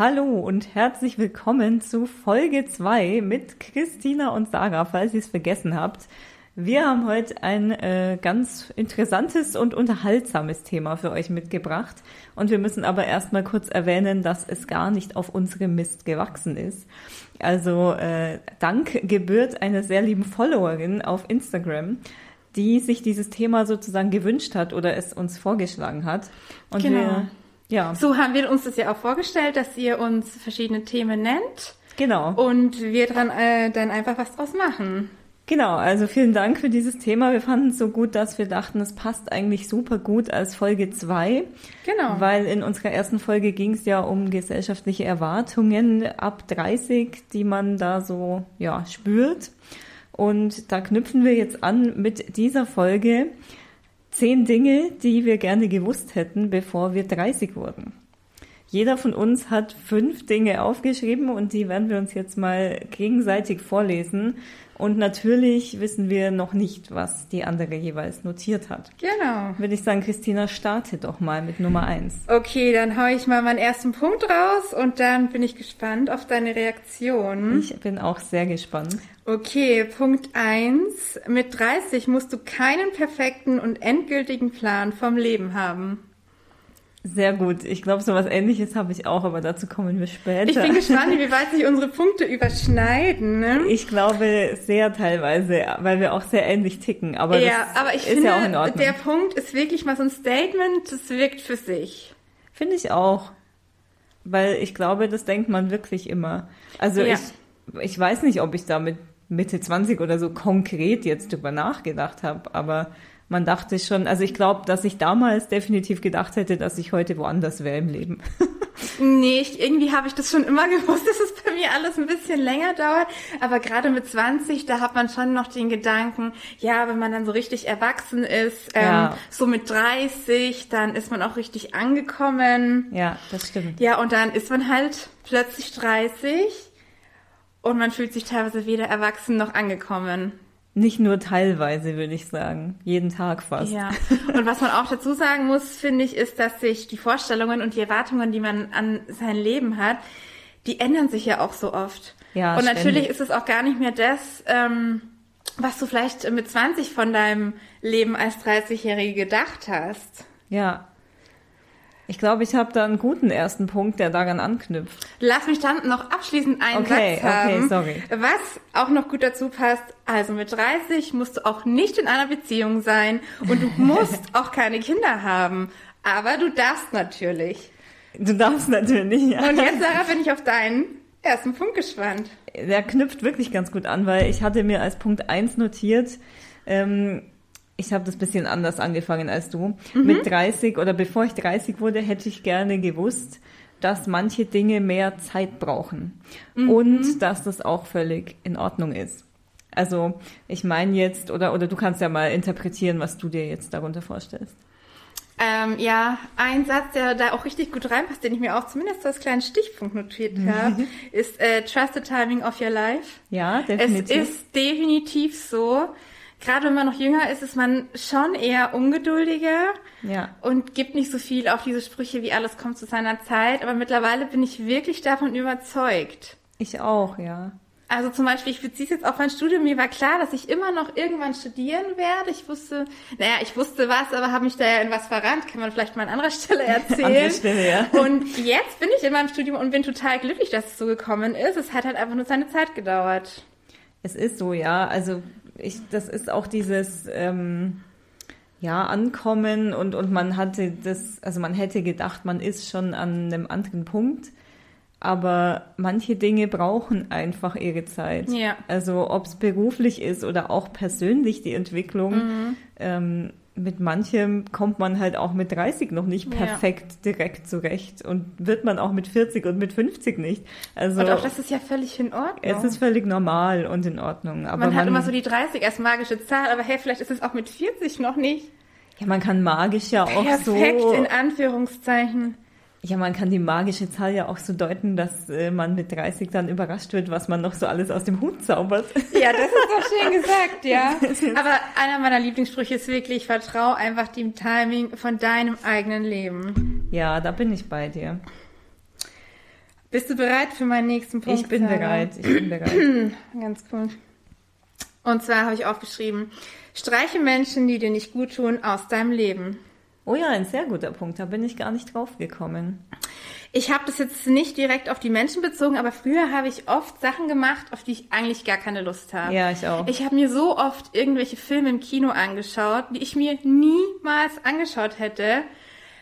Hallo und herzlich willkommen zu Folge 2 mit Christina und Sarah, falls ihr es vergessen habt. Wir haben heute ein äh, ganz interessantes und unterhaltsames Thema für euch mitgebracht. Und wir müssen aber erstmal kurz erwähnen, dass es gar nicht auf unserem Mist gewachsen ist. Also äh, Dank gebührt einer sehr lieben Followerin auf Instagram, die sich dieses Thema sozusagen gewünscht hat oder es uns vorgeschlagen hat. Und Genau. wir, ja, So haben wir uns das ja auch vorgestellt, dass ihr uns verschiedene Themen nennt genau. und wir dran äh, dann einfach was draus machen. Genau, also vielen Dank für dieses Thema. Wir fanden es so gut, dass wir dachten, es passt eigentlich super gut als Folge 2, Genau. weil in unserer ersten Folge ging es ja um gesellschaftliche Erwartungen ab 30, die man da so ja, spürt. Und da knüpfen wir jetzt an mit dieser Folge zehn Dinge, die wir gerne gewusst hätten, bevor wir 30 wurden. Jeder von uns hat fünf Dinge aufgeschrieben und die werden wir uns jetzt mal gegenseitig vorlesen. Und natürlich wissen wir noch nicht, was die andere jeweils notiert hat. Genau. Würde ich sagen, Christina, starte doch mal mit Nummer eins. Okay, dann hau ich mal meinen ersten Punkt raus und dann bin ich gespannt auf deine Reaktion. Ich bin auch sehr gespannt. Okay, Punkt eins: Mit 30 musst du keinen perfekten und endgültigen Plan vom Leben haben. Sehr gut. Ich glaube, sowas ähnliches habe ich auch, aber dazu kommen wir später. Ich bin gespannt, wie weit sich unsere Punkte überschneiden. Ne? Ich glaube sehr teilweise, weil wir auch sehr ähnlich ticken. Aber ja, das aber ich ist finde, ja auch in Ordnung. der Punkt ist wirklich mal so ein Statement, das wirkt für sich. Finde ich auch. Weil ich glaube, das denkt man wirklich immer. Also Ja. ich, ich weiß nicht, ob ich da mit Mitte 20 oder so konkret jetzt drüber nachgedacht habe, aber man dachte schon, also ich glaube, dass ich damals definitiv gedacht hätte, dass ich heute woanders wäre im Leben. Nee, ich, irgendwie habe ich das schon immer gewusst, dass es bei mir alles ein bisschen länger dauert. Aber gerade mit 20, da hat man schon noch den Gedanken, ja, wenn man dann so richtig erwachsen ist, ähm, Ja. so mit 30, dann ist man auch richtig angekommen. ja, das stimmt. Ja, und dann ist man halt plötzlich 30 und man fühlt sich teilweise weder erwachsen noch angekommen. Nicht nur teilweise, würde ich sagen. Jeden Tag fast. Ja, und was man auch dazu sagen muss, finde ich, ist, dass sich die Vorstellungen und die Erwartungen, die man an sein Leben hat, die ändern sich ja auch so oft. Ja, und natürlich ständig. ist es auch gar nicht mehr das, ähm, was du vielleicht mit 20 von deinem Leben als 30-Jährige gedacht hast. Ja. Ich glaube, ich habe da einen guten ersten Punkt, der daran anknüpft. Lass mich dann noch abschließend einen Okay, Satz haben, okay, sorry. was auch noch gut dazu passt. Also mit 30 musst du auch nicht in einer Beziehung sein und du musst auch keine Kinder haben. Aber du darfst natürlich. Du darfst natürlich, ja. Und jetzt, Sarah, bin ich auf deinen ersten Punkt gespannt. Der knüpft wirklich ganz gut an, weil ich hatte mir als Punkt eins notiert, ähm, ich habe das bisschen anders angefangen als du. Mit 30 oder bevor ich 30 wurde, hätte ich gerne gewusst, dass manche Dinge mehr Zeit brauchen und dass das auch völlig in Ordnung ist. Also ich meine jetzt, oder, oder du kannst ja mal interpretieren, was du dir jetzt darunter vorstellst. Ähm, ja, ein Satz, der da auch richtig gut reinpasst, den ich mir auch zumindest als kleinen Stichpunkt notiert habe, ist äh, Trust the timing of your life. Ja, Es definitiv. ist definitiv so. Gerade wenn man noch jünger ist, ist man schon eher ungeduldiger ja. und gibt nicht so viel auf diese Sprüche wie alles kommt zu seiner Zeit. Aber mittlerweile bin ich wirklich davon überzeugt. Ich auch, ja. Also zum Beispiel, ich beziehe es jetzt auf mein Studium. Mir war klar, dass ich immer noch irgendwann studieren werde. Ich wusste, naja, ich wusste was, aber habe mich da ja in was verrannt. Kann man vielleicht mal an anderer Stelle erzählen. Andere Stelle, ja. Und jetzt bin ich in meinem Studium und bin total glücklich, dass es so gekommen ist. Es hat halt einfach nur seine Zeit gedauert. Es ist so, ja. Also ich, das ist auch dieses ähm, ja Ankommen und und man hatte das, also man hätte gedacht, man ist schon an einem anderen Punkt, aber manche Dinge brauchen einfach ihre Zeit. Ja. Also ob es beruflich ist oder auch persönlich die Entwicklung. Mhm. Ähm, mit manchem kommt man halt auch mit 30 noch nicht Ja. perfekt direkt zurecht und wird man auch mit 40 und mit 50 nicht. Also Und auch das ist ja völlig in Ordnung. es ist völlig normal und in Ordnung. Aber man hat immer so die 30 als magische Zahl, aber hey, vielleicht ist es auch mit 40 noch nicht. Ja, man kann magisch ja auch Perfekt so. in Anführungszeichen. Ja, man kann die magische Zahl ja auch so deuten, dass äh, man mit 30 dann überrascht wird, was man noch so alles aus dem Hut zaubert. Ja, das ist doch schön gesagt, ja. Aber einer meiner Lieblingssprüche ist wirklich, vertrau einfach dem Timing von deinem eigenen Leben. ja, da bin ich bei dir. Bist du bereit für meinen nächsten Punkt? Ich bin Sarah? bereit, ich bin bereit. Ganz cool. Und zwar habe ich aufgeschrieben, streiche Menschen, die dir nicht gut tun, aus deinem Leben. Oh ja, ein sehr guter Punkt, da bin ich gar nicht drauf gekommen. Ich habe das jetzt nicht direkt auf die Menschen bezogen, aber früher habe ich oft Sachen gemacht, auf die ich eigentlich gar keine Lust habe. Ja, ich auch. Ich habe mir so oft irgendwelche Filme im Kino angeschaut, die ich mir niemals angeschaut hätte,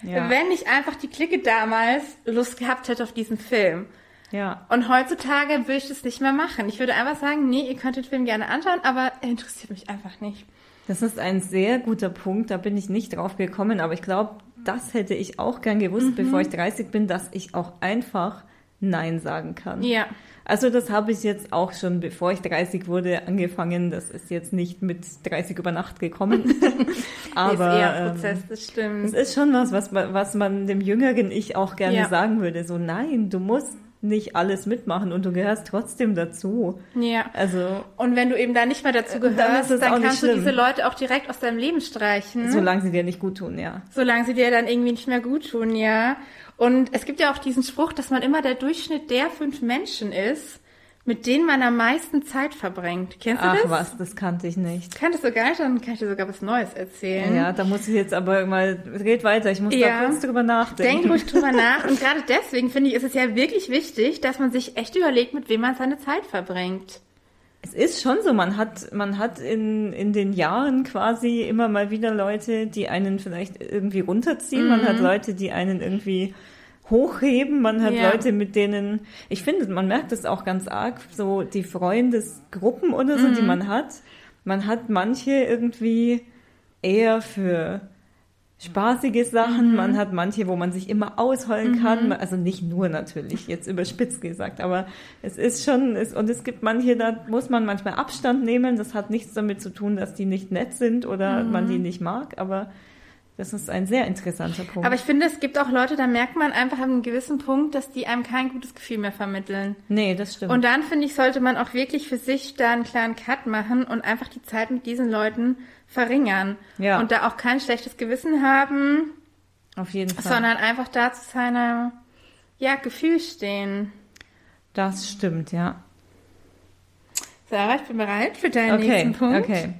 Ja. wenn ich einfach die Clique damals Lust gehabt hätte auf diesen Film. Ja, Und heutzutage würde ich das nicht mehr machen. Ich würde einfach sagen, nee, ihr könnt den Film gerne anschauen, aber er interessiert mich einfach nicht. Das ist ein sehr guter Punkt, da bin ich nicht drauf gekommen, aber ich glaube, das hätte ich auch gern gewusst, bevor ich 30 bin, dass ich auch einfach Nein sagen kann. Ja. Also das habe ich jetzt auch schon, bevor ich 30 wurde, angefangen. Das ist jetzt nicht mit 30 über Nacht gekommen. Aber ist eher ähm, Prozess, das stimmt. es ist schon was, was man, was man dem jüngeren Ich auch gerne Ja. sagen würde. So, nein, du musst nicht alles mitmachen und du gehörst trotzdem dazu. ja. Also, Und wenn du eben da nicht mehr dazu dann gehörst, dann, nicht kannst du diese Leute auch direkt aus deinem Leben streichen. solange sie dir nicht gut tun, ja. solange sie dir dann irgendwie nicht mehr gut tun, ja. Und es gibt ja auch diesen Spruch, dass man immer der Durchschnitt der fünf Menschen ist, mit denen man am meisten Zeit verbringt. Kennst du Ach das? was, das kannte ich nicht. Kanntest du gar nicht, dann kann ich dir sogar was Neues erzählen. Ja, da muss ich jetzt aber mal, red weiter, ich muss Ja. da kurz drüber nachdenken. Denk ruhig drüber nach. Und gerade deswegen finde ich, ist es ja wirklich wichtig, dass man sich echt überlegt, mit wem man seine Zeit verbringt. Es ist schon so, man hat, man hat in, in den Jahren quasi immer mal wieder Leute, die einen vielleicht irgendwie runterziehen. Man Mhm. hat Leute, die einen irgendwie hochheben. Man hat Ja. Leute, mit denen, ich finde, man merkt es auch ganz arg, so die Freundesgruppen oder so, Mhm. die man hat. Man hat manche irgendwie eher für spaßige Mhm. Sachen, man hat manche, wo man sich immer ausheulen kann, also nicht nur natürlich, jetzt überspitzt gesagt, aber es ist schon, es, und es gibt manche, da muss man manchmal Abstand nehmen, das hat nichts damit zu tun, dass die nicht nett sind oder Mhm. man die nicht mag, aber das ist ein sehr interessanter Punkt. Aber ich finde, es gibt auch Leute, da merkt man einfach an einem gewissen Punkt, dass die einem kein gutes Gefühl mehr vermitteln. nee, das stimmt. Und dann finde ich, sollte man auch wirklich für sich da einen klaren Cut machen und einfach die Zeit mit diesen Leuten verringern. Ja. Und da auch kein schlechtes Gewissen haben, Auf jeden Fall. sondern einfach da zu seiner, ja, Gefühl stehen. das stimmt, ja. Sarah, ich bin bereit für deinen Okay, nächsten Punkt. okay.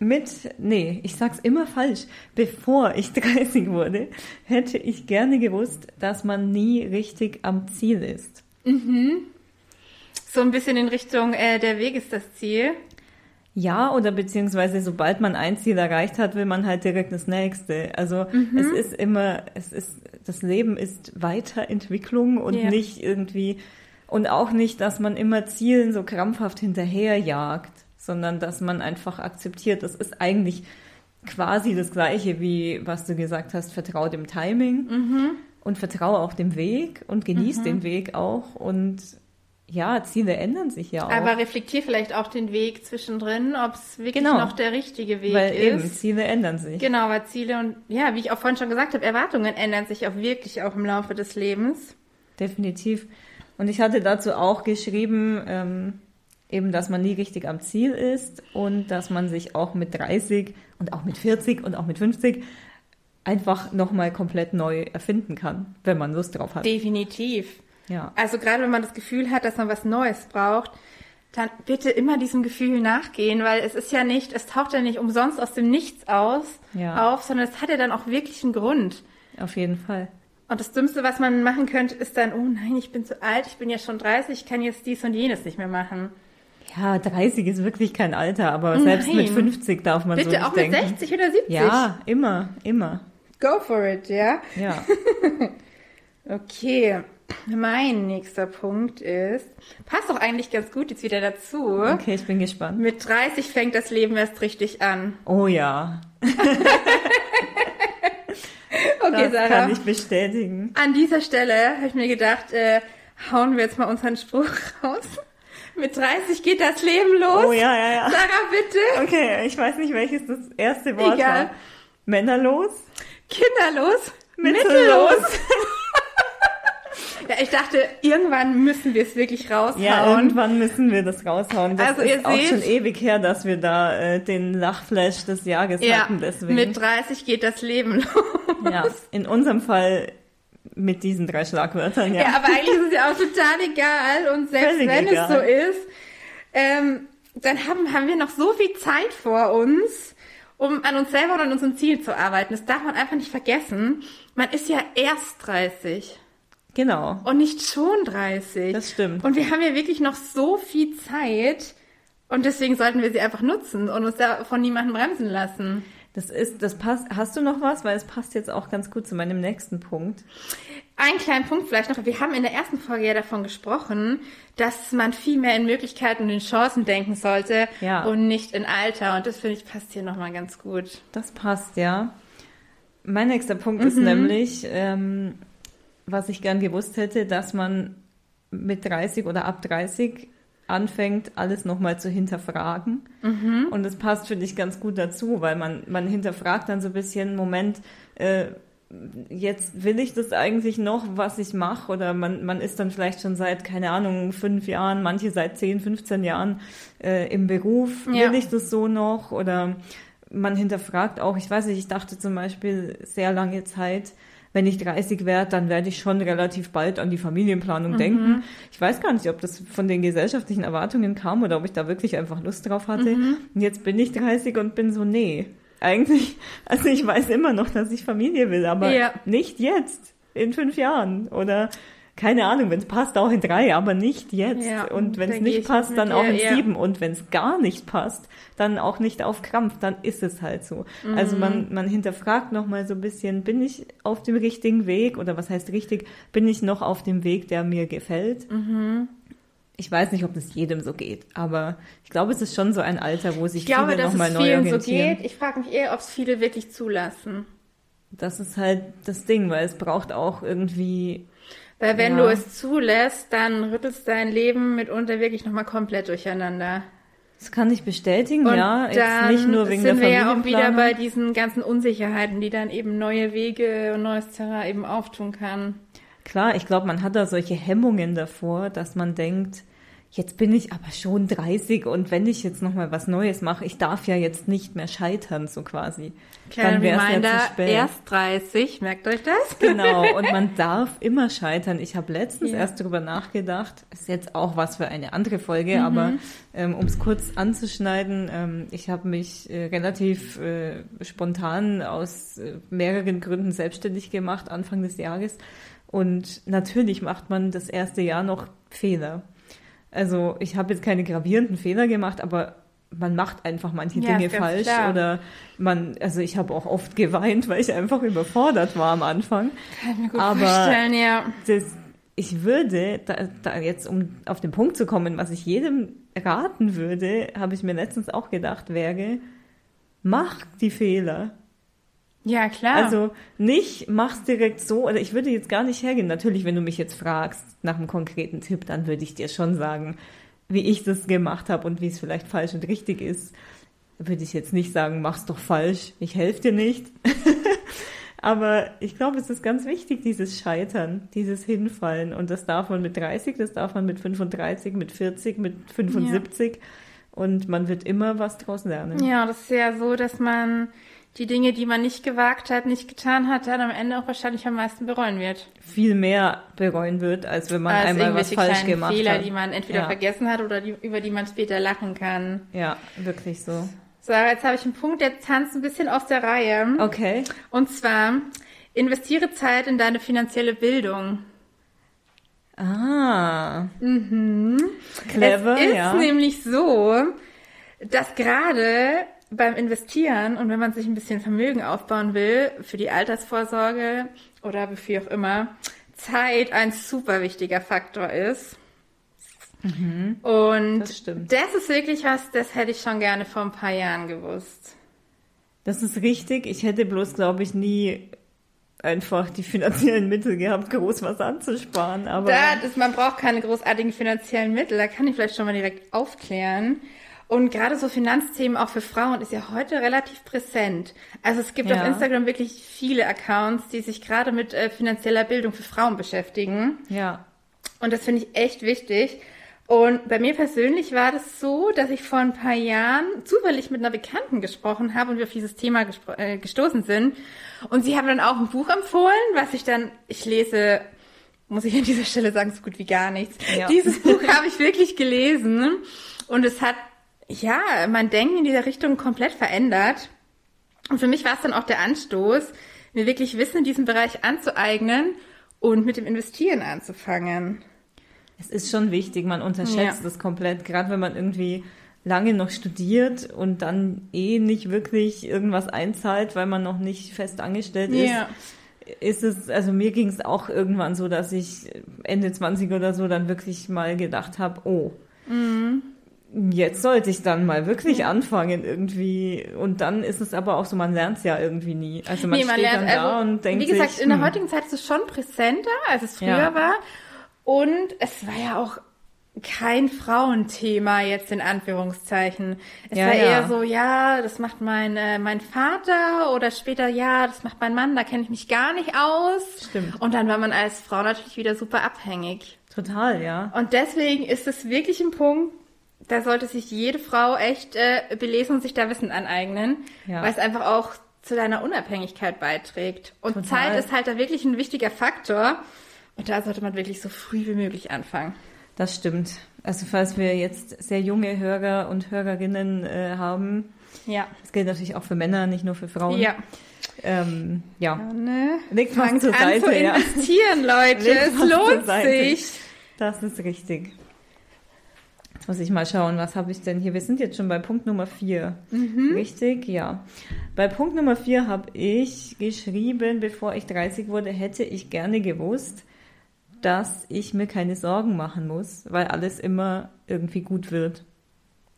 Mit, nee, ich sag's immer falsch. Bevor ich 30 wurde, hätte ich gerne gewusst, dass man nie richtig am Ziel ist. So ein bisschen in Richtung, äh, der Weg ist das Ziel. Ja, oder beziehungsweise sobald man ein Ziel erreicht hat, will man halt direkt das nächste. Also es ist immer, es ist, das Leben ist Weiterentwicklung und Ja. nicht irgendwie, und auch nicht, dass man immer Zielen so krampfhaft hinterherjagt, sondern dass man einfach akzeptiert, das ist eigentlich quasi das Gleiche wie, was du gesagt hast, vertrau dem Timing und vertraue auch dem Weg und genieß den Weg auch und ja, Ziele ändern sich ja auch. Aber reflektier vielleicht auch den Weg zwischendrin, ob es wirklich Genau. noch der richtige Weg Weil eben, ist. Ziele ändern sich. Genau, weil Ziele und, ja, wie ich auch vorhin schon gesagt habe, Erwartungen ändern sich auch wirklich auch im Laufe des Lebens. Definitiv. Und ich hatte dazu auch geschrieben, ähm, eben, dass man nie richtig am Ziel ist und dass man sich auch mit 30 und auch mit 40 und auch mit 50 einfach nochmal komplett neu erfinden kann, wenn man Lust drauf hat. Definitiv. Ja. Also gerade wenn man das Gefühl hat, dass man was Neues braucht, dann bitte immer diesem Gefühl nachgehen, weil es ist ja nicht, es taucht ja nicht umsonst aus dem Nichts aus Ja. auf, sondern es hat ja dann auch wirklich einen Grund. Auf jeden Fall. Und das Dümmste, was man machen könnte, ist dann, oh nein, ich bin zu alt, ich bin ja schon 30, ich kann jetzt dies und jenes nicht mehr machen. Ja, 30 ist wirklich kein Alter, aber selbst Nein. mit 50 darf man so Bitte nicht auch mit denken. 60 oder 70. Ja, immer, immer. Go for it, ja. Ja. Okay, mein nächster Punkt ist, passt doch eigentlich ganz gut jetzt wieder dazu. Okay, ich bin gespannt. Mit 30 fängt das Leben erst richtig an. Oh ja, Okay, das Sarah. kann ich bestätigen. An dieser Stelle habe ich mir gedacht, äh, hauen wir jetzt mal unseren Spruch raus. Mit 30 geht das Leben los. Oh ja, ja, ja. Sarah, bitte. Okay, ich weiß nicht, welches das erste Wort Egal. war. Männerlos? Kinderlos. Mittellos. Ja, ich dachte, irgendwann müssen wir es wirklich raushauen. Ja, irgendwann müssen wir das raushauen. Das Also ihr ist auch seht- schon ewig her, dass wir da äh, den Lachflash des Jahres Ja, hatten. Deswegen. mit 30 geht das Leben los. ja, in unserem Fall mit diesen drei Schlagwörtern, ja. Ja, aber eigentlich ist es ja auch total egal. Und selbst Völlig wenn egal. es so ist, ähm, dann haben, haben wir noch so viel Zeit vor uns, um an uns selber und an unserem Ziel zu arbeiten. Das darf man einfach nicht vergessen. Man ist ja erst 30 Genau. und nicht schon 30. Das stimmt. Und wir haben ja wirklich noch so viel Zeit. Und deswegen sollten wir sie einfach nutzen und uns da von niemandem bremsen lassen. Das ist, das passt. Hast du noch was? Weil es passt jetzt auch ganz gut zu meinem nächsten Punkt. Einen kleinen Punkt vielleicht noch. Wir haben in der ersten Folge ja davon gesprochen, dass man viel mehr in Möglichkeiten und in Chancen denken sollte Ja. und nicht in Alter. Und das finde ich passt hier nochmal ganz gut. Das passt, ja. Mein nächster Punkt Mhm. ist nämlich, ähm, was ich gern gewusst hätte, dass man mit 30 oder ab 30 anfängt, alles nochmal zu hinterfragen. Mhm. Und das passt, finde ich, ganz gut dazu, weil man, man hinterfragt dann so ein bisschen, Moment, äh, jetzt will ich das eigentlich noch, was ich mache, oder man, man ist dann vielleicht schon seit, keine Ahnung, fünf Jahren, manche seit 10, 15 Jahren äh, im Beruf, Ja. will ich das so noch, oder man hinterfragt auch, ich weiß nicht, ich dachte zum Beispiel sehr lange Zeit, wenn ich 30 werde, dann werde ich schon relativ bald an die Familienplanung denken. Ich weiß gar nicht, ob das von den gesellschaftlichen Erwartungen kam oder ob ich da wirklich einfach Lust drauf hatte. Und jetzt bin ich 30 und bin so, nee, eigentlich, also ich weiß immer noch, dass ich Familie will, aber Ja. nicht jetzt, in fünf Jahren oder keine Ahnung, wenn es passt, auch in drei, aber nicht jetzt. Ja, und wenn es nicht ich passt, dann auch in ja. sieben. Und wenn es gar nicht passt, dann auch nicht auf Krampf, dann ist es halt so. Also Mhm. man, man hinterfragt nochmal so ein bisschen, bin ich auf dem richtigen Weg oder was heißt richtig, bin ich noch auf dem Weg, der mir gefällt? Mhm. Ich weiß nicht, ob das jedem so geht, aber ich glaube, es ist schon so ein Alter, wo sich Ich glaube, viele dass nochmal es neu vielen so orientieren. geht. Ich frage mich eher, ob es viele wirklich zulassen. Das ist halt das Ding, weil es braucht auch irgendwie Weil wenn Ja. du es zulässt, dann rüttelst dein Leben mitunter wirklich nochmal komplett durcheinander. Das kann ich bestätigen, Und ja. Jetzt nicht nur wegen sind der wir ja auch wieder bei diesen ganzen Unsicherheiten, die dann eben neue Wege und neues Terrain eben auftun kann. Klar, ich glaube, man hat da solche Hemmungen davor, dass man denkt, jetzt bin ich aber schon 30 und wenn ich jetzt nochmal was Neues mache, ich darf ja jetzt nicht mehr scheitern, so quasi. Kleiner Dann wär's ja Reminder, zu spät. erst 30, merkt euch das? Genau, und man darf immer scheitern. Ich habe letztens Ja. erst darüber nachgedacht, ist jetzt auch was für eine andere Folge, Mhm. aber ähm, um es kurz anzuschneiden, ähm, ich habe mich äh, relativ äh, spontan aus äh, mehreren Gründen selbstständig gemacht, Anfang des Jahres. Und natürlich macht man das erste Jahr noch Fehler. Also ich habe jetzt keine gravierenden Fehler gemacht, aber man macht einfach manche Ja, Dinge falsch klar. oder man, also ich habe auch oft geweint, weil ich einfach überfordert war am Anfang. Kann ich mir gut Aber- vorstellen, ja. Das, ich würde, da, da jetzt um auf den Punkt zu kommen, was ich jedem raten würde, habe ich mir letztens auch gedacht, wäre, mach die Fehler. Ja, klar. Also nicht mach's direkt so, oder ich würde jetzt gar nicht hergehen. Natürlich, wenn du mich jetzt fragst nach einem konkreten Tipp, dann würde ich dir schon sagen, wie ich das gemacht habe und wie es vielleicht falsch und richtig ist. Würde ich jetzt nicht sagen, mach's doch falsch, ich helfe dir nicht. Aber ich glaube, es ist ganz wichtig, dieses Scheitern, dieses Hinfallen. Und das darf man mit 30, das darf man mit 35, mit 40, mit 75. Und man wird immer was draus lernen. ja, das ist ja so, dass man die Dinge, die man nicht gewagt hat, nicht getan hat, dann am Ende auch wahrscheinlich am meisten bereuen wird. viel mehr bereuen wird, als wenn man Als einmal was falsch gemacht Fehler, hat. die man entweder Ja. vergessen hat oder die, über die man später lachen kann. Ja, wirklich so. So, jetzt habe ich einen Punkt, der tanzt ein bisschen aus der Reihe. Okay. Und zwar, investiere Zeit in deine finanzielle Bildung. Ah. Clever, es ist ja. nämlich so, dass gerade beim Investieren und wenn man sich ein bisschen Vermögen aufbauen will, für die Altersvorsorge oder wofür auch immer, Zeit ein super wichtiger Faktor ist. Und Mhm. Das stimmt. das ist wirklich was, das hätte ich schon gerne vor ein paar Jahren gewusst. Das ist richtig. Ich hätte bloß, glaube ich, nie einfach die finanziellen Mittel gehabt, groß was anzusparen. Aber Da, das, man braucht keine großartigen finanziellen Mittel, da kann ich vielleicht schon mal direkt aufklären. Und gerade so Finanzthemen auch für Frauen ist ja heute relativ präsent. Also es gibt Ja. auf Instagram wirklich viele Accounts, die sich gerade mit äh, finanzieller Bildung für Frauen beschäftigen. ja, Und das finde ich echt wichtig. Und bei mir persönlich war das so, dass ich vor ein paar Jahren zufällig mit einer Bekannten gesprochen habe und wir auf dieses Thema äh, gestoßen sind. Und sie haben dann auch ein Buch empfohlen, was ich dann, ich lese, muss ich an dieser Stelle sagen, so gut wie gar nichts. Ja. Dieses Buch habe ich wirklich gelesen und es hat, ja, mein Denken in dieser Richtung komplett verändert. Und für mich war es dann auch der Anstoß, mir wirklich Wissen in diesem Bereich anzueignen und mit dem Investieren anzufangen. Es ist schon wichtig, man unterschätzt ja. das komplett, gerade wenn man irgendwie lange noch studiert und dann eh nicht wirklich irgendwas einzahlt, weil man noch nicht fest angestellt ist. Ja. Ist es, also mir ging es auch irgendwann so, dass ich Ende 20 oder so dann wirklich mal gedacht habe, oh, mhm. Jetzt sollte ich dann mal wirklich anfangen irgendwie. Und dann ist es aber auch so, man lernt es ja irgendwie nie. Also man, nee, man steht lernt, dann da also, und denkt Wie gesagt, sich, in der hm. heutigen Zeit ist es schon präsenter, als es früher ja. war. Und es war ja auch kein Frauenthema jetzt in Anführungszeichen. Es ja, war eher ja. so, ja, das macht mein, äh, mein Vater oder später, ja, das macht mein Mann, da kenne ich mich gar nicht aus. Stimmt. Und dann war man als Frau natürlich wieder super abhängig. Total, ja. Und deswegen ist es wirklich ein Punkt, da sollte sich jede Frau echt äh, belesen und sich da Wissen aneignen, ja. weil es einfach auch zu deiner Unabhängigkeit beiträgt. Und Total. Zeit ist halt da wirklich ein wichtiger Faktor. Und da sollte man wirklich so früh wie möglich anfangen. Das stimmt. Also falls wir jetzt sehr junge Hörer und Hörerinnen äh, haben, ja. Das gilt natürlich auch für Männer, nicht nur für Frauen. Ja. Ähm, ja. ja ne? Legt was zur Seite. Zu investieren, ja. Leute. es lohnt sich. Das ist richtig. Muss ich mal schauen, was habe ich denn hier? Wir sind jetzt schon bei Punkt Nummer vier. Mhm. Richtig? Ja. Bei Punkt Nummer vier habe ich geschrieben, bevor ich 30 wurde, hätte ich gerne gewusst, dass ich mir keine Sorgen machen muss, weil alles immer irgendwie gut wird.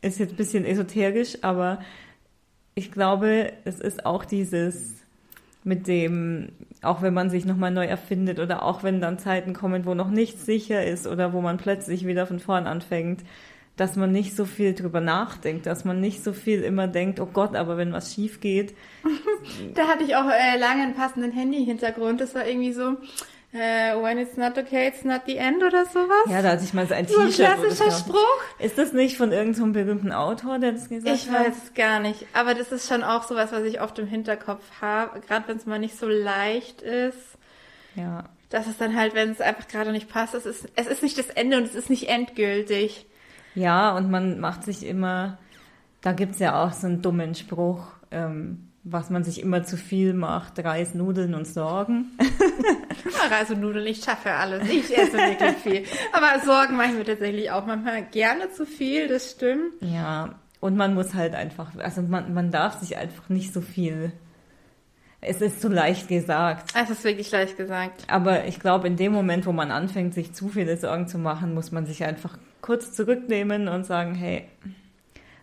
Ist jetzt ein bisschen esoterisch, aber ich glaube, es ist auch dieses mit dem, auch wenn man sich nochmal neu erfindet oder auch wenn dann Zeiten kommen, wo noch nichts sicher ist oder wo man plötzlich wieder von vorn anfängt, dass man nicht so viel drüber nachdenkt, dass man nicht so viel immer denkt, oh Gott, aber wenn was schief geht. da hatte ich auch äh, lange einen passenden Handy-Hintergrund. Das war irgendwie so, Uh, when it's not okay, it's not the end oder sowas. Ja, da hatte ich mal so ein T-Shirt. So ein klassischer Spruch. Ist das nicht von irgendeinem so berühmten Autor, der das gesagt ich hat? Ich weiß gar nicht. Aber das ist schon auch sowas, was ich oft im Hinterkopf habe. Gerade wenn es mal nicht so leicht ist. Ja. Das ist dann halt, wenn es einfach gerade nicht passt. Es ist, es ist nicht das Ende und es ist nicht endgültig. Ja, und man macht sich immer, da gibt's ja auch so einen dummen Spruch, ähm, was man sich immer zu viel macht, Reis, Nudeln und Sorgen. Reis und Nudeln, ich schaffe alles. Ich esse wirklich viel. Aber Sorgen mache ich mir tatsächlich auch manchmal gerne zu viel, das stimmt. Ja, und man muss halt einfach, also man, man darf sich einfach nicht so viel. Es ist zu leicht gesagt. Es ist wirklich leicht gesagt. Aber ich glaube, in dem Moment, wo man anfängt, sich zu viele Sorgen zu machen, muss man sich einfach kurz zurücknehmen und sagen, hey,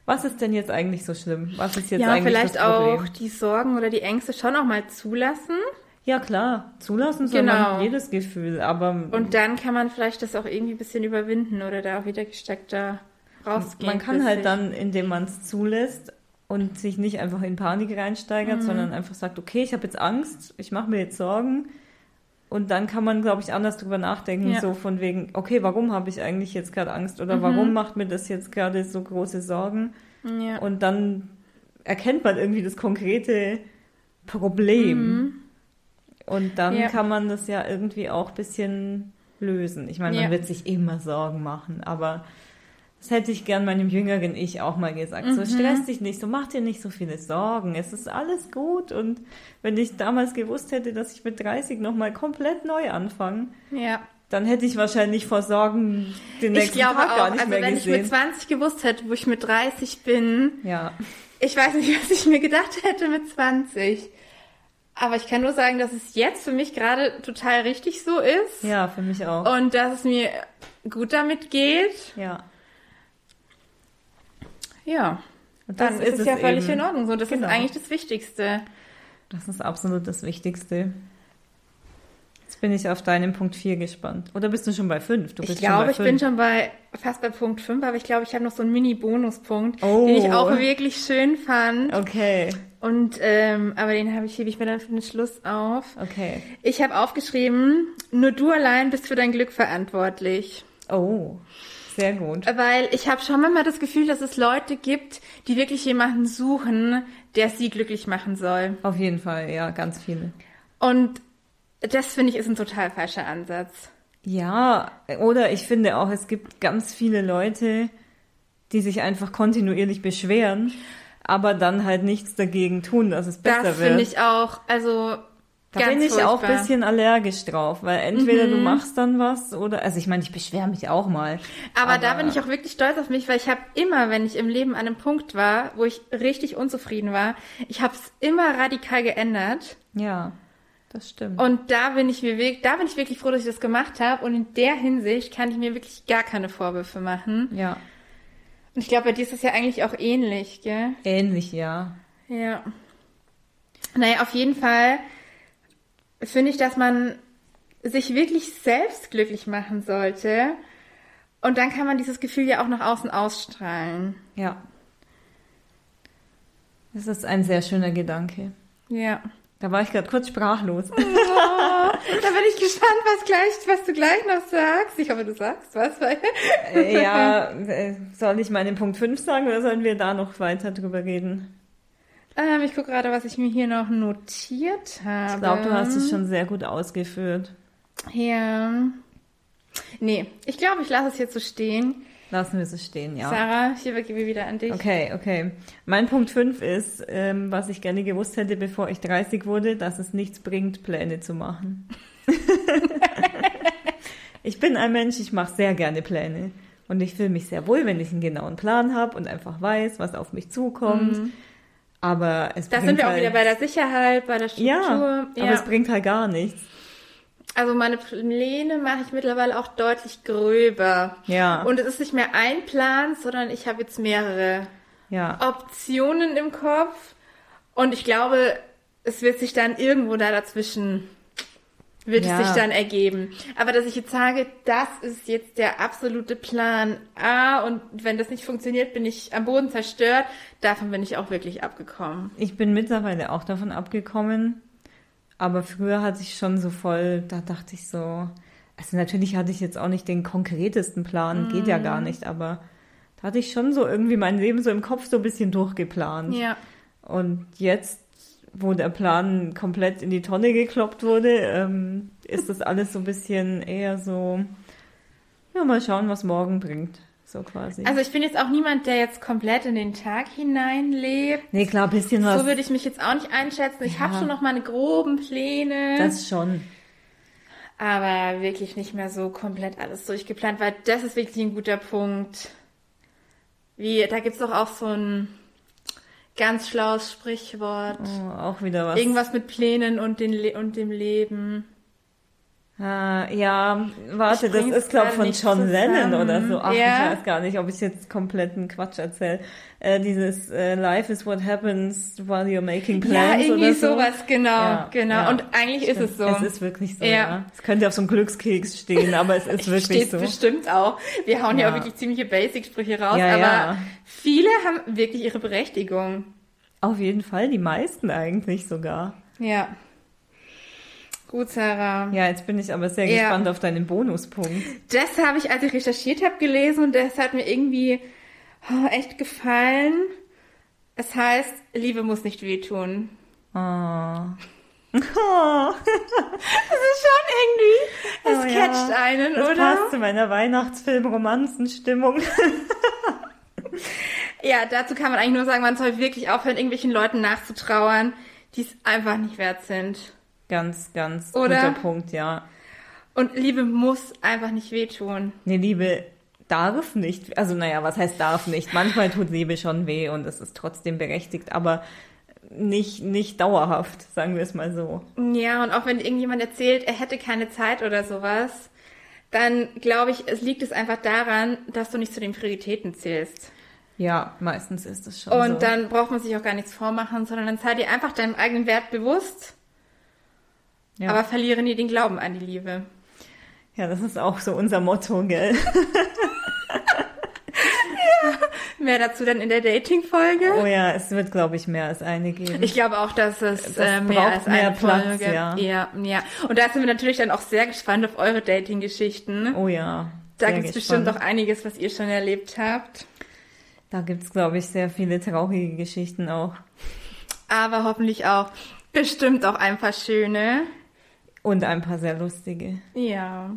was ist denn jetzt eigentlich so schlimm? Was ist jetzt ja, eigentlich vielleicht das Problem? auch die Sorgen oder die Ängste schon auch mal zulassen. Ja, klar. Zulassen soll genau. man jedes Gefühl, aber. Und dann kann man vielleicht das auch irgendwie ein bisschen überwinden oder da auch wieder gesteckter rausgehen. Man kann halt dann, indem man es zulässt und sich nicht einfach in Panik reinsteigert, mhm. sondern einfach sagt, okay, ich habe jetzt Angst, ich mache mir jetzt Sorgen. Und dann kann man, glaube ich, anders drüber nachdenken, ja. so von wegen, okay, warum habe ich eigentlich jetzt gerade Angst oder mhm. warum macht mir das jetzt gerade so große Sorgen? Ja. Und dann erkennt man irgendwie das konkrete Problem. Mhm. Und dann ja. kann man das ja irgendwie auch ein bisschen lösen. Ich meine, man wird sich immer Sorgen machen, aber das hätte ich gern meinem jüngeren Ich auch mal gesagt. Mhm. So stress dich nicht, so mach dir nicht so viele Sorgen. Es ist alles gut. Und wenn ich damals gewusst hätte, dass ich mit 30 nochmal komplett neu anfange, ja. dann hätte ich wahrscheinlich vor Sorgen den nächsten Tag auch, gar nicht also mehr gesehen. Also wenn ich mit 20 gewusst hätte, wo ich mit 30 bin, ja. ich weiß nicht, was ich mir gedacht hätte mit 20. Aber ich kann nur sagen, dass es jetzt für mich gerade total richtig so ist. Ja, für mich auch. Und dass es mir gut damit geht. Ja. Ja. Und dann ist, ist es ja völlig eben. in Ordnung. So, das genau. ist eigentlich das Wichtigste. Das ist absolut das Wichtigste. Jetzt bin ich auf deinen Punkt 4 gespannt. Oder bist du schon bei 5? Du bist ich glaube, ich bin schon bei fast bei Punkt 5, aber ich glaube, ich habe noch so einen Mini-Bonuspunkt, oh. den ich auch wirklich schön fand. Okay. Und ähm, aber den habe ich hebe ich mir dann für den Schluss auf. Okay. Ich habe aufgeschrieben, nur du allein bist für dein Glück verantwortlich. Oh, Sehr gut. Weil ich habe schon manchmal das Gefühl, dass es Leute gibt, die wirklich jemanden suchen, der sie glücklich machen soll. Auf jeden Fall, ja, ganz viele. Und das finde ich ist ein total falscher Ansatz. Ja, oder ich finde auch, es gibt ganz viele Leute, die sich einfach kontinuierlich beschweren, aber dann halt nichts dagegen tun, dass es besser Das wird. finde ich auch, also Da ganz bin ich auch ein furchtbar. bisschen allergisch drauf, weil entweder Mhm. du machst dann was oder, also ich meine, ich beschwere mich auch mal. Aber, da bin ich auch wirklich stolz auf mich, weil ich habe immer, wenn ich im Leben an einem Punkt war, wo ich richtig unzufrieden war, ich habe es immer radikal geändert. Ja, das stimmt. Und da bin ich mir wirklich, da bin ich wirklich froh, dass ich das gemacht habe. Und in der Hinsicht kann ich mir wirklich gar keine Vorwürfe machen. ja, Und ich glaube, bei dir ist das ja eigentlich auch ähnlich, gell? ähnlich, ja. Ja. Naja, auf jeden Fall finde ich, dass man sich wirklich selbst glücklich machen sollte. Und dann kann man dieses Gefühl ja auch nach außen ausstrahlen. Ja. Das ist ein sehr schöner Gedanke. Ja. Da war ich gerade kurz sprachlos. Oh, da bin ich gespannt, was gleich, was du gleich noch sagst. Ich hoffe, du sagst was. Äh, ja, äh, soll ich meinen Punkt 5 sagen oder sollen wir da noch weiter drüber reden? Ähm, ich gucke gerade, was ich mir hier noch notiert habe. Ich glaube, du hast es schon sehr gut ausgeführt. Ja. Nee, ich glaube, ich lasse es jetzt so stehen. Lassen wir es stehen, ja. Sarah, ich übergebe wieder an dich. Okay, okay. Mein Punkt 5 ist, ähm, was ich gerne gewusst hätte, bevor ich 30 wurde, dass es nichts bringt, Pläne zu machen. ich bin ein Mensch, ich mache sehr gerne Pläne. Und ich fühle mich sehr wohl, wenn ich einen genauen Plan habe und einfach weiß, was auf mich zukommt. Aber es. Da sind wir auch halt, wieder bei der Sicherheit, bei der Struktur. Ja, aber es bringt halt gar nichts. Also meine Pläne mache ich mittlerweile auch deutlich gröber. Ja. Und es ist nicht mehr ein Plan, sondern ich habe jetzt mehrere Ja. Optionen im Kopf. Und ich glaube, es wird sich dann irgendwo da dazwischen, wird Ja. es sich dann ergeben. Aber dass ich jetzt sage, das ist jetzt der absolute Plan A und wenn das nicht funktioniert, bin ich am Boden zerstört, davon bin ich auch wirklich abgekommen. Ich bin mittlerweile auch davon abgekommen. Aber früher hatte ich schon so voll, da dachte ich so, also natürlich hatte ich jetzt auch nicht den konkretesten Plan, geht ja Mhm. gar nicht, aber da hatte ich schon so irgendwie mein Leben so im Kopf so ein bisschen durchgeplant. Ja. Und jetzt, wo der Plan komplett in die Tonne gekloppt wurde, ähm, ist das alles so ein bisschen eher so, ja, mal schauen, was morgen bringt. So quasi. Also ich bin jetzt auch niemand, der jetzt komplett in den Tag hineinlebt. nee, klar, ein bisschen was. So würde ich mich jetzt auch nicht einschätzen. Ich Ja. habe schon noch meine groben Pläne, das schon. aber wirklich nicht mehr so komplett alles durchgeplant, weil das ist wirklich ein guter Punkt. Wie, da gibt's doch auch so ein ganz schlaues Sprichwort. Oh, auch wieder was. Irgendwas mit Plänen und, den Le und dem Leben. Ah, ja, warte, Ich das ist, glaube grad von John Lennon oder so. Ach, Ja. ich weiß gar nicht, ob ich jetzt kompletten Quatsch erzähle. Äh, dieses äh, Life is what happens while you're making Ja, plans irgendwie oder so. sowas, genau, Ja, genau. ja, und eigentlich ist es so. Es ist wirklich so, Ja. ja. Es könnte auf so einem Glückskeks stehen, aber es ist wirklich Steht so. bestimmt auch. Wir hauen ja. Ja. auch wirklich ziemliche Basic-Sprüche raus, Ja, aber ja. viele haben wirklich ihre Berechtigung. Auf jeden Fall, die meisten eigentlich sogar. Ja. Gut, Sarah. Ja, jetzt bin ich aber sehr Ja. gespannt auf deinen Bonuspunkt. Das habe ich, als ich recherchiert habe, gelesen und das hat mir irgendwie oh, echt gefallen. Es heißt, Liebe muss nicht wehtun. Oh. oh. Das ist schon irgendwie, es Oh ja. catcht einen, Das oder? passt zu meiner Weihnachtsfilm-Romanzenstimmung. Ja, dazu kann man eigentlich nur sagen, man soll wirklich aufhören, irgendwelchen Leuten nachzutrauern, die es einfach nicht wert sind. Ganz, ganz Oder? guter Punkt, ja. Und Liebe muss einfach nicht wehtun. Nee, Liebe darf nicht, also naja, was heißt darf nicht? Manchmal tut Liebe schon weh und es ist trotzdem berechtigt, aber nicht, nicht dauerhaft, sagen wir es mal so. Ja, und auch wenn irgendjemand erzählt, er hätte keine Zeit oder sowas, dann glaube ich, es liegt es einfach daran, dass du nicht zu den Prioritäten zählst. Ja, meistens ist es schon Und so. dann braucht man sich auch gar nichts vormachen, sondern dann sei dir einfach deinem eigenen Wert bewusst, ja. aber verliere nie den Glauben an die Liebe. ja, das ist auch so unser Motto, gell? Mehr dazu dann in der Dating-Folge. Oh ja, es wird, glaube ich, mehr als eine geben. Ich glaube auch, dass es Das äh, mehr als mehr eine Platz, Folge. ja. ja, ja. Und da sind wir natürlich dann auch sehr gespannt auf eure Dating-Geschichten. oh ja. Da gibt es bestimmt auch einiges, was ihr schon erlebt habt. Da gibt's glaube ich, sehr viele traurige Geschichten auch. Aber hoffentlich auch bestimmt auch ein paar schöne. Und ein paar sehr lustige. Ja,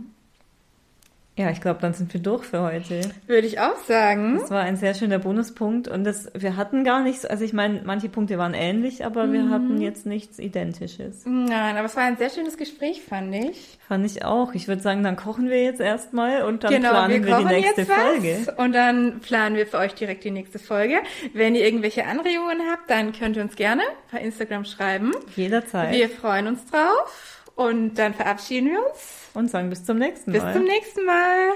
Ja, ich glaube, dann sind wir durch für heute. würde ich auch sagen. Das war ein sehr schöner Bonuspunkt und das, wir hatten gar nichts, also ich meine, manche Punkte waren ähnlich, aber wir hatten jetzt nichts Identisches. Nein, aber es war ein sehr schönes Gespräch, fand ich. Fand ich auch. Ich würde sagen, dann kochen wir jetzt erstmal und dann genau, planen wir wir, die nächste Folge. und dann planen wir für euch direkt die nächste Folge. Wenn ihr irgendwelche Anregungen habt, dann könnt ihr uns gerne per Instagram schreiben. Jederzeit. Wir freuen uns drauf und dann verabschieden wir uns. und sagen bis zum nächsten Bis Mal. zum nächsten Mal.